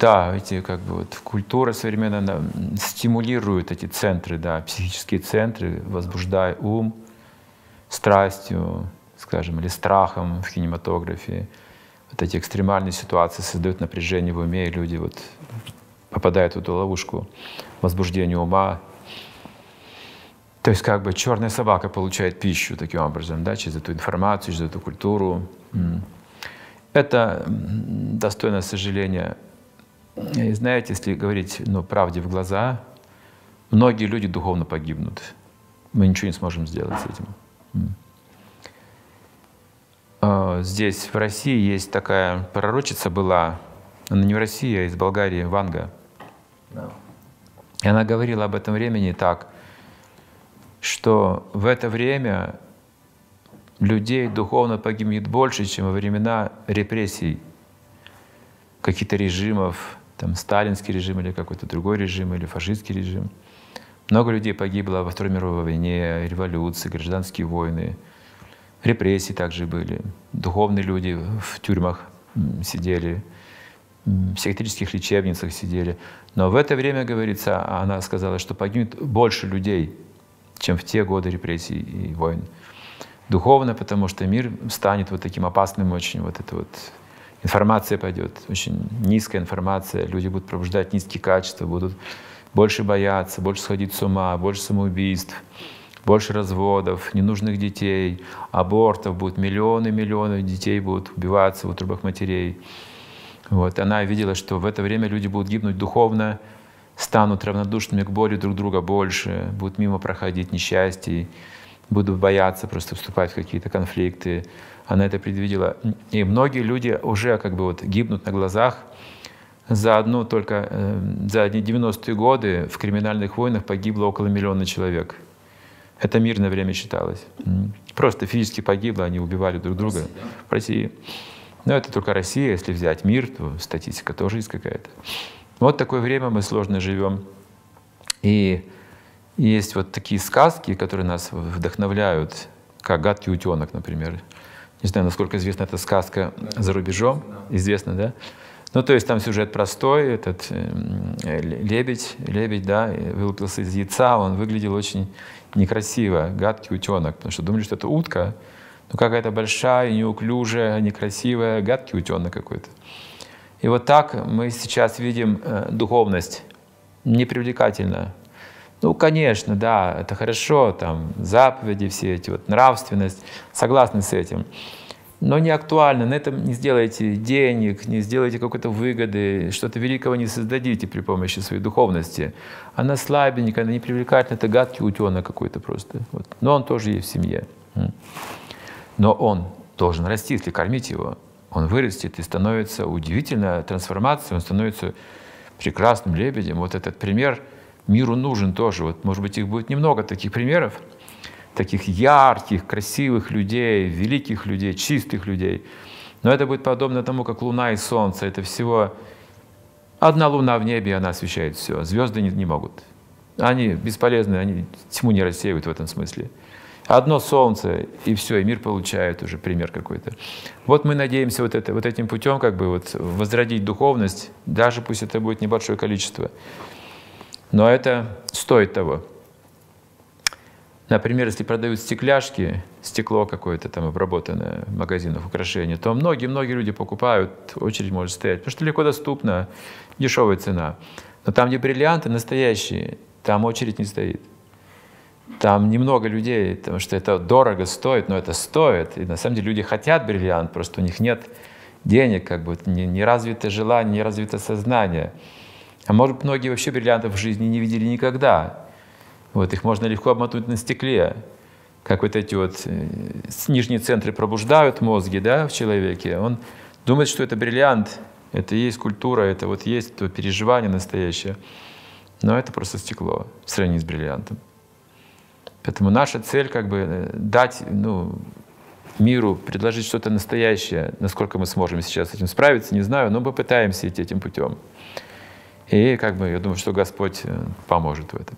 Да, эти как бы вот культура современная она стимулирует эти центры, да, психические центры, возбуждая ум страстью, скажем, или страхом в кинематографе. Вот эти экстремальные ситуации создают напряжение в уме, и люди вот попадают в эту ловушку возбуждения ума. То есть как бы черная собака получает пищу таким образом, да, через эту информацию, через эту культуру. Это достойно сожаления. И знаете, если говорить ну, правде в глаза, многие люди духовно погибнут. Мы ничего не сможем сделать с этим. А, здесь, в России, есть такая пророчица была, она не в России, а из Болгарии, Ванга. И она говорила об этом времени так, что в это время людей духовно погибнет больше, чем во времена репрессий каких-то режимов, там сталинский режим или какой-то другой режим, или фашистский режим. Много людей погибло во Второй мировой войне, революции, гражданские войны, репрессии также были. Духовные люди в тюрьмах сидели, в психиатрических лечебницах сидели. Но в это время, говорится, она сказала, что погибнет больше людей, чем в те годы репрессий и войн духовно, потому что мир станет вот таким опасным очень, вот это вот информация пойдет, очень низкая информация, люди будут пробуждать низкие качества, будут больше бояться, больше сходить с ума, больше самоубийств, больше разводов, ненужных детей, абортов, будут миллионы миллионы детей будут убиваться в утробах матерей. Вот. Она видела, что в это время люди будут гибнуть духовно, станут равнодушными к боли друг друга больше, будут мимо проходить несчастья, буду бояться просто вступать в какие-то конфликты. Она это предвидела. И многие люди уже как бы вот гибнут на глазах. За одну только, э, за 90-е годы в криминальных войнах погибло около миллиона человек. Это мирное время считалось. Просто физически погибло, они убивали друг друга. В России, да? В России. Но это только Россия. Если взять мир, то статистика тоже есть какая-то. Вот такое время мы сложно живем. И есть вот такие сказки, которые нас вдохновляют, как «Гадкий утенок», например. Не знаю, насколько известна эта сказка за рубежом. Известно, да? Ну, то есть там сюжет простой, этот э, лебедь, лебедь, да, вылупился из яйца, он выглядел очень некрасиво, гадкий утенок, потому что думали, что это утка, но какая-то большая, неуклюжая, некрасивая, гадкий утенок какой-то. И вот так мы сейчас видим э, духовность, непривлекательно, ну, конечно, да, это хорошо, там, заповеди все эти, вот, нравственность, согласны с этим. Но не актуально, на этом не сделаете денег, не сделаете какой-то выгоды, что-то великого не создадите при помощи своей духовности. Она слабенькая, она не привлекательна, это гадкий утенок какой-то просто. Вот. Но он тоже есть в семье. Но он должен расти, если кормить его. Он вырастет и становится удивительная трансформация, он становится прекрасным лебедем. Вот этот пример – миру нужен тоже. Вот, может быть, их будет немного таких примеров, таких ярких, красивых людей, великих людей, чистых людей. Но это будет подобно тому, как Луна и Солнце. Это всего одна Луна в небе, и она освещает все. Звезды не, не могут. Они бесполезны, они тьму не рассеивают в этом смысле. Одно солнце, и все, и мир получает уже пример какой-то. Вот мы надеемся вот, это, вот этим путем как бы вот возродить духовность, даже пусть это будет небольшое количество. Но это стоит того. Например, если продают стекляшки, стекло какое-то там обработанное в магазинах, украшения, то многие-многие люди покупают, очередь может стоять, потому что легко доступно, дешевая цена. Но там, где бриллианты настоящие, там очередь не стоит. Там немного людей, потому что это дорого стоит, но это стоит. И на самом деле люди хотят бриллиант, просто у них нет денег, как бы не, не развито желание, не развито сознание. А может, многие вообще бриллиантов в жизни не видели никогда. Вот, их можно легко обмотнуть на стекле. Как вот эти вот э, нижние центры пробуждают мозги да, в человеке. Он думает, что это бриллиант, это есть культура, это вот есть то переживание настоящее. Но это просто стекло в сравнении с бриллиантом. Поэтому наша цель как бы э, дать ну, миру, предложить что-то настоящее. Насколько мы сможем сейчас с этим справиться, не знаю, но мы пытаемся идти этим путем. И как бы я думаю, что Господь э, поможет в этом.